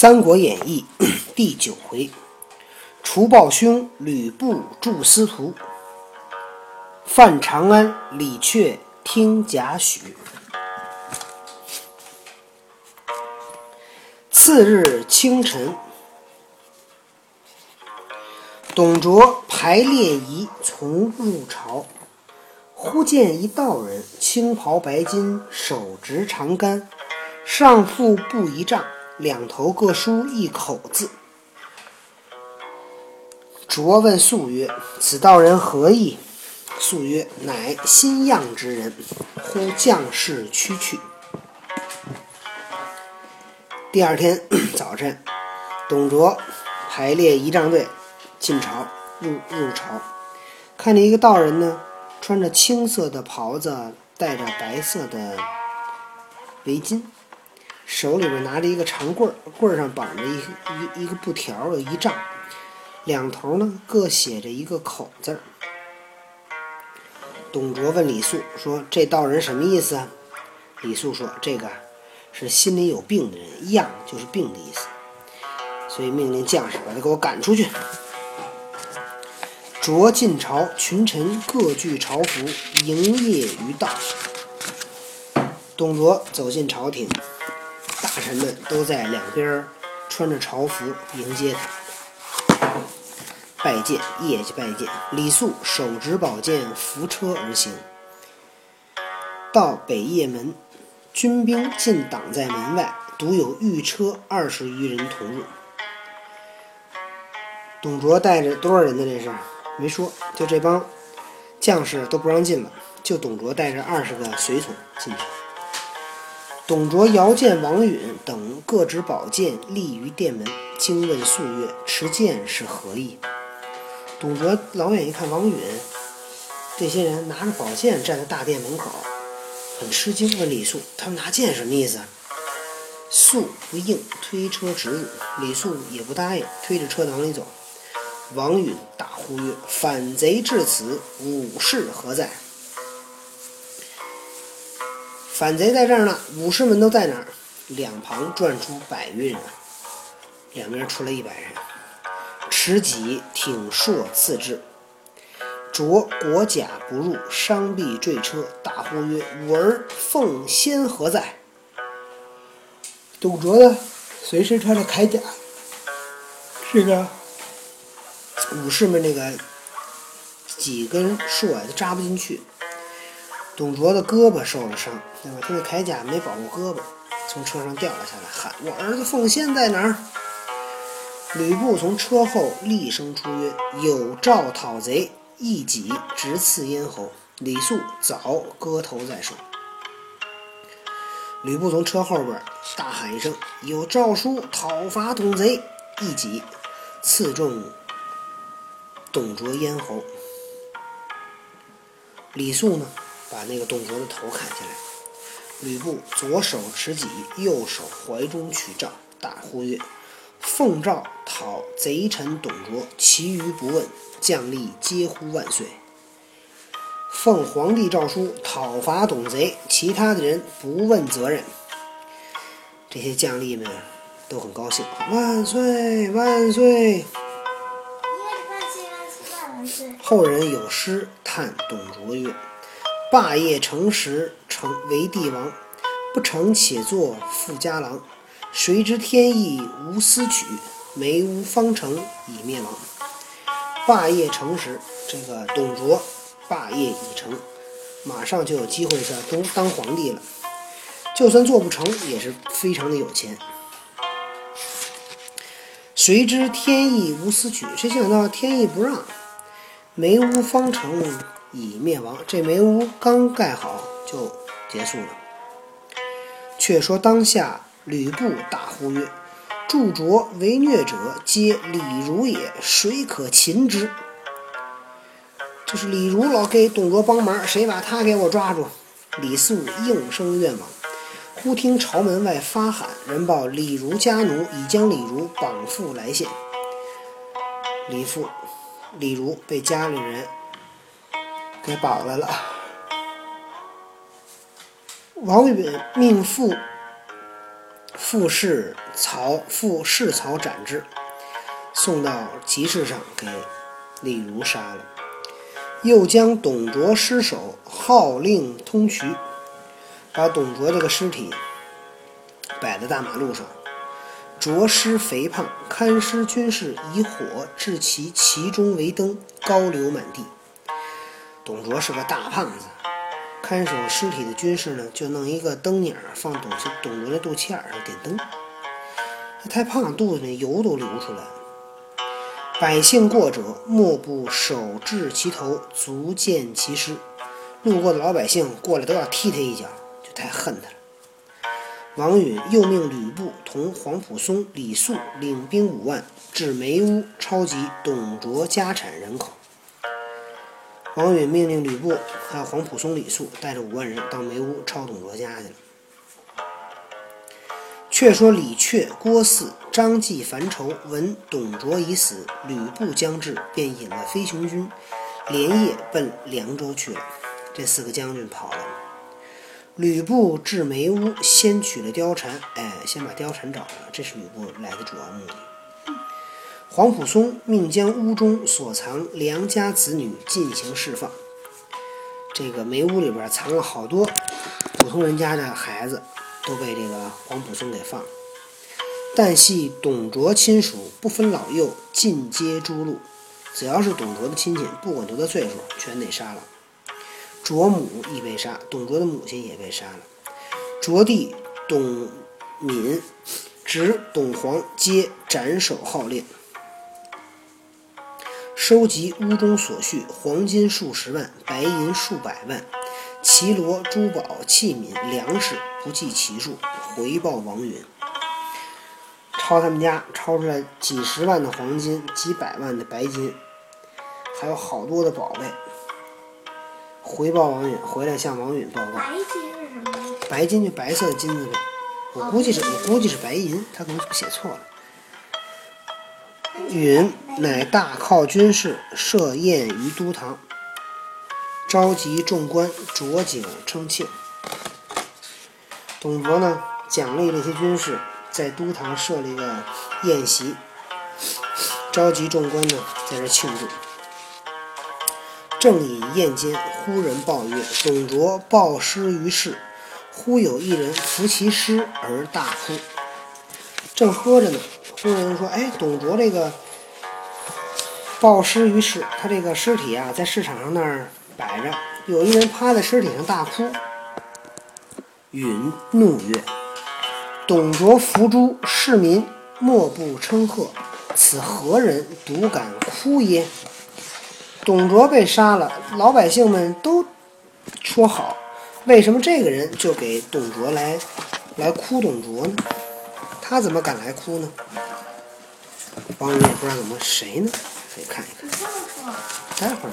三国演义》第九回，除暴兄吕布助司徒，犯长安李榷听贾诩。次日清晨，董卓排列仪从入朝，忽见一道人，青袍白巾，手执长杆，上腹布一丈。两头各书一口字。卓问素曰：“此道人何意？”素曰：“乃新样之人，呼将士驱去。”第二天 早晨，董卓排列仪仗队进朝，入入朝，看见一个道人呢，穿着青色的袍子，戴着白色的围巾。手里边拿着一个长棍，棍上绑着一一一个布条，有一丈，两头呢各写着一个口字。董卓问李肃说：“这道人什么意思啊？”李肃说：“这个是心里有病的人，样就是病的意思，所以命令将士把他给我赶出去。”卓进朝，群臣各具朝服，迎谒于道。董卓走进朝廷。大臣们都在两边穿着朝服迎接他，拜见，业绩拜见。李肃手执宝剑，扶车而行，到北邺门，军兵尽挡在门外，独有御车二十余人同入。董卓带着多少人呢？这是没说，就这帮将士都不让进了，就董卓带着二十个随从进去。董卓遥见王允等各执宝剑立于殿门，惊问素曰：“持剑是何意？”董卓老远一看王允，这些人拿着宝剑站在大殿门口，很吃惊，问李肃：“他们拿剑什么意思？”肃不应，推车直入。李肃也不答应，推着车往里走。王允大呼曰：“反贼至此，武士何在？”反贼在这儿呢，武士们都在哪儿？两旁转出百余人，两边出来一百人，持戟挺槊刺之。卓裹甲不入，伤臂坠车，大呼曰：“吾儿奉先何在？”董卓呢，随身穿着铠甲，这个武士们这个几根槊都扎不进去。董卓的胳膊受了伤，对吧？他的铠甲没保护胳膊，从车上掉了下来，喊：“我儿子奉先在哪儿？”吕布从车后厉声出曰：“有诏讨贼，一戟直刺咽喉。”李肃早割头在手。吕布从车后边大喊一声：“有诏书讨伐董贼！”一戟刺中董卓咽喉。李肃呢？把那个董卓的头砍下来。吕布左手持戟，右手怀中取杖，大呼曰：“奉诏讨贼臣董卓，其余不问。”将吏皆呼万岁。奉皇帝诏书讨伐董贼，其他的人不问责任。这些将吏们都很高兴，万岁万岁！万岁万岁万岁！后人有诗叹董卓曰。霸业成时成为帝王，不成且作富家郎。谁知天意无私取，梅屋方成已灭亡。霸业成时，这个董卓霸业已成，马上就有机会在东当皇帝了。就算做不成，也是非常的有钱。谁知天意无私取，谁想到天意不让，梅屋方成。已灭亡。这煤屋刚盖好就结束了。却说当下，吕布大呼曰：“助卓为虐者，皆李儒也，谁可擒之？”就是李儒老给董卓帮忙，谁把他给我抓住？李肃应声愿往。忽听朝门外发喊，人报李儒家奴已将李儒绑缚来献。李父、李儒被家里人。给绑来了。王允命副副侍曹复弑曹斩之，送到集市上给李儒杀了。又将董卓尸首号令通衢，把董卓这个尸体摆在大马路上。卓尸肥胖，看尸军士以火置其其中为灯，高流满地。董卓是个大胖子，看守尸体的军士呢，就弄一个灯影儿放董董卓的肚脐眼上点灯。他太胖，肚子里油都流出来。百姓过者，莫不手掷其头，足见其尸。路过的老百姓过来都要踢他一脚，就太恨他了。王允又命吕布同黄埔松、李肃领兵五万至梅屋，抄集董卓家产人口。王允命令吕布还有黄埔松、李肃带着五万人到梅屋抄董卓家去了。却说李榷、郭汜、张济、樊稠闻董卓已死，吕布将至，便引了飞熊军，连夜奔凉州去了。这四个将军跑了。吕布至梅屋，先取了貂蝉，哎，先把貂蝉找了，这是吕布来的主要目的。黄甫松命将屋中所藏良家子女进行释放。这个梅屋里边藏了好多普通人家的孩子。都被这个黄埔松给放，但系董卓亲属，不分老幼，尽皆诛戮。只要是董卓的亲戚，不管多大岁数，全得杀了。卓母亦被杀，董卓的母亲也被杀了。卓弟董敏、侄董黄皆斩首号令，收集屋中所需，黄金数十万，白银数百万。绮罗、珠宝、器皿、粮食不计其数，回报王允。抄他们家，抄出来几十万的黄金，几百万的白金，还有好多的宝贝。回报王允，回来向王允报告。白金是什么？白金就白色的金子呗。我估计是，我估计是白银，他可能写错了。允乃大犒军士，设宴于都堂。召集众官酌酒称庆。董卓呢，奖励这些军士，在都堂设了一个宴席，召集众官呢，在这庆祝。正饮宴间，忽人报曰：“董卓暴尸于市。”忽有一人扶其尸而大哭。正喝着呢，忽然说：“哎，董卓这个暴尸于市，他这个尸体啊，在市场上那儿。”摆着，有一人趴在尸体上大哭。允怒曰：“董卓伏诛，市民莫不称贺。此何人独敢哭耶？”董卓被杀了，老百姓们都说好，为什么这个人就给董卓来来哭董卓呢？他怎么敢来哭呢？帮人也不知道怎么谁呢？可以看一看。待会儿。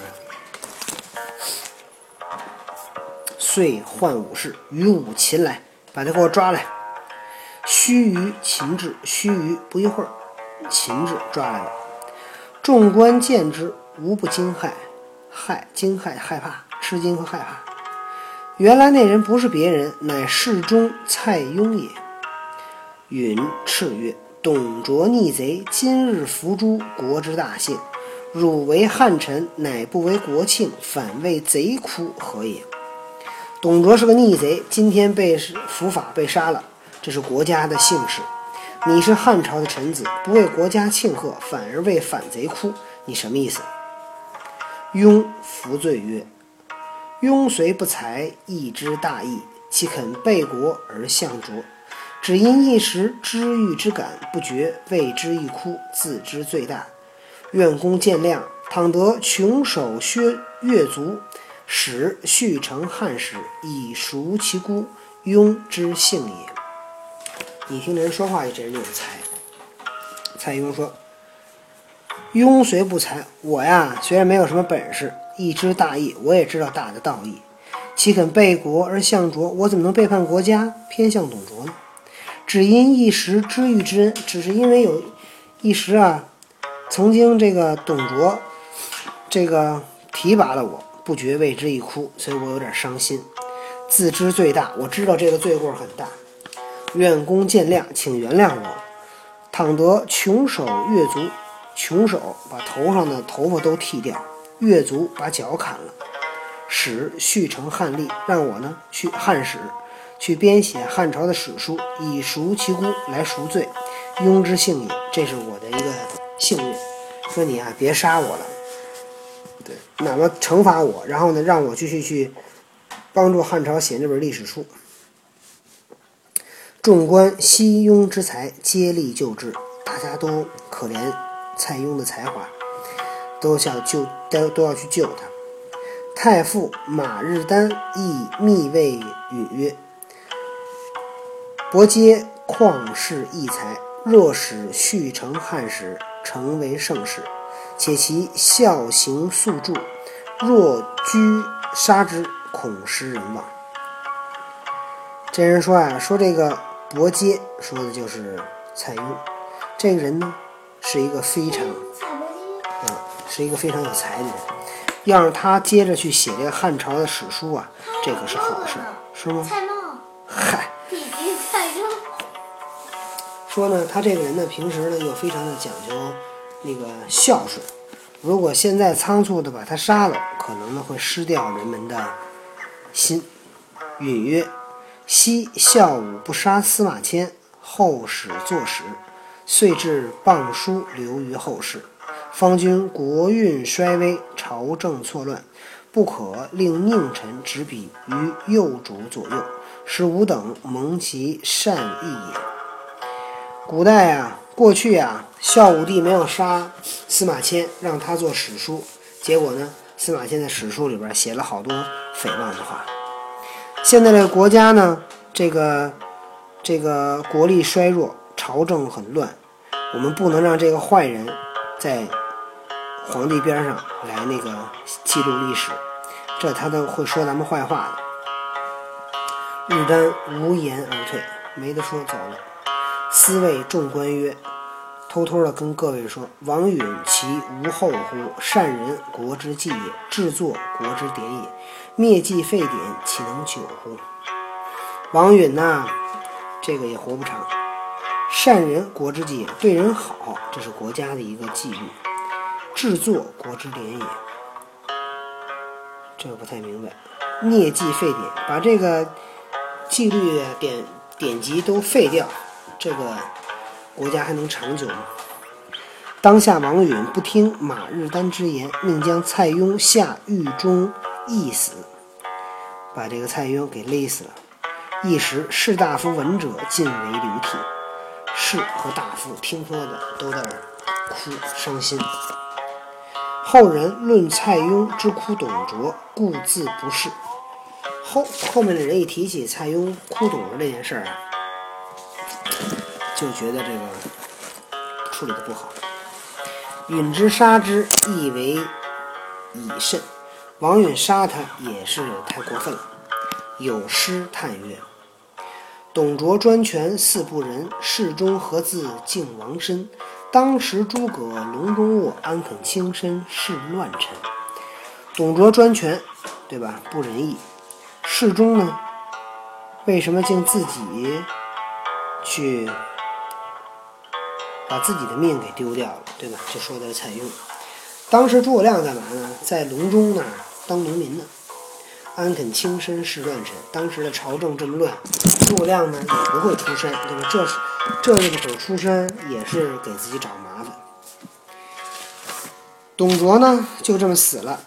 遂唤武士与武秦来，把他给我抓来。须臾，秦至。须臾不一会儿，秦至抓来了。众官见之，无不惊骇，害惊骇害怕，吃惊和害怕。原来那人不是别人，乃侍中蔡邕也。允叱曰：“董卓逆贼，今日伏诛，国之大幸。汝为汉臣，乃不为国庆，反为贼哭，何也？”董卓是个逆贼，今天被伏法被杀了，这是国家的幸事。你是汉朝的臣子，不为国家庆贺，反而为反贼哭，你什么意思？庸服罪曰：“庸虽不才，亦知大义，岂肯背国而向卓？只因一时知遇之感，不觉为之一哭，自知罪大。愿公见谅。倘得穷守削越足。”使续成汉史，以赎其孤，庸之幸也。你听这人说话，这人就有才。蔡邕说：“庸虽不才，我呀虽然没有什么本事，一知大义，我也知道大的道义。岂肯背国而向卓？我怎么能背叛国家，偏向董卓呢？只因一时知遇之恩，只是因为有一时啊，曾经这个董卓这个提拔了我。”不觉为之一哭，所以我有点伤心。自知罪大，我知道这个罪过很大。愿公见谅，请原谅我。倘得穷手越足，穷手把头上的头发都剃掉，越足把脚砍了，使续成汉历，让我呢去汉史去编写汉朝的史书，以赎其辜来赎罪，庸之幸也。这是我的一个幸运。说你啊，别杀我了，对，哪么惩罚我，然后呢，让我继续去帮助汉朝写这本历史书。众官惜庸之才，皆力救之。大家都可怜蔡邕的才华，都想救，都都要去救他。太傅马日丹亦密谓允曰：“伯皆旷世异才，若使续成汉史，成为盛世，且其孝行素著，若居杀之，恐失人望。”这人说啊，说这个。伯喈说的就是蔡邕，这个人呢是一个非常啊，是一个非常有才的人。要是他接着去写这个汉朝的史书啊，这可是好事，是吗？说呢，他这个人呢，平时呢又非常的讲究那个孝顺。如果现在仓促的把他杀了，可能呢会失掉人们的心。允曰。昔孝武不杀司马迁，后使作史，遂至谤书流于后世。方君国运衰微，朝政错乱，不可令佞臣执笔于幼主左右，使吾等蒙其善意也。古代啊，过去啊，孝武帝没有杀司马迁，让他做史书，结果呢，司马迁在史书里边写了好多诽谤的话。现在这个国家呢，这个这个国力衰弱，朝政很乱，我们不能让这个坏人在皇帝边上来那个记录历史，这他都会说咱们坏话的。日丹无言而退，没得说，走了。司谓众官曰：“偷偷的跟各位说，王允其无后乎？善人，国之计也；制作，国之典也。”灭迹废典，岂能久乎？王允呐，这个也活不长。善人，国之计也，对人好，这是国家的一个纪律。制作，国之典也。这个不太明白。灭迹废典，把这个纪律典典籍都废掉，这个国家还能长久吗？当下王允不听马日丹之言，命将蔡邕下狱中。缢死，把这个蔡邕给勒死了。一时士大夫闻者尽为流涕，士和大夫听说的都在哭伤心。后人论蔡邕之哭董卓，故自不仕。后后面的人一提起蔡邕哭董卓这件事儿啊，就觉得这个处理的不好。允之杀之，亦为以慎。王允杀他也是太过分了。有诗叹曰：“董卓专权似不仁，世中何自敬王身？当时诸葛笼中卧，安肯轻身事乱臣？”董卓专权，对吧？不仁义。世中呢？为什么敬自己去把自己的命给丢掉了，对吧？就说的是蔡邕。当时诸葛亮干嘛呢？在隆中那儿当农民呢。安肯轻身事乱臣？当时的朝政这么乱，诸葛亮呢也不会出山，对吧？这是这个会出山也是给自己找麻烦。董卓呢就这么死了。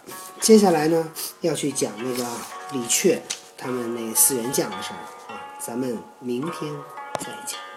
接下来呢要去讲那个李榷他们那四员将的事儿啊，咱们明天再见。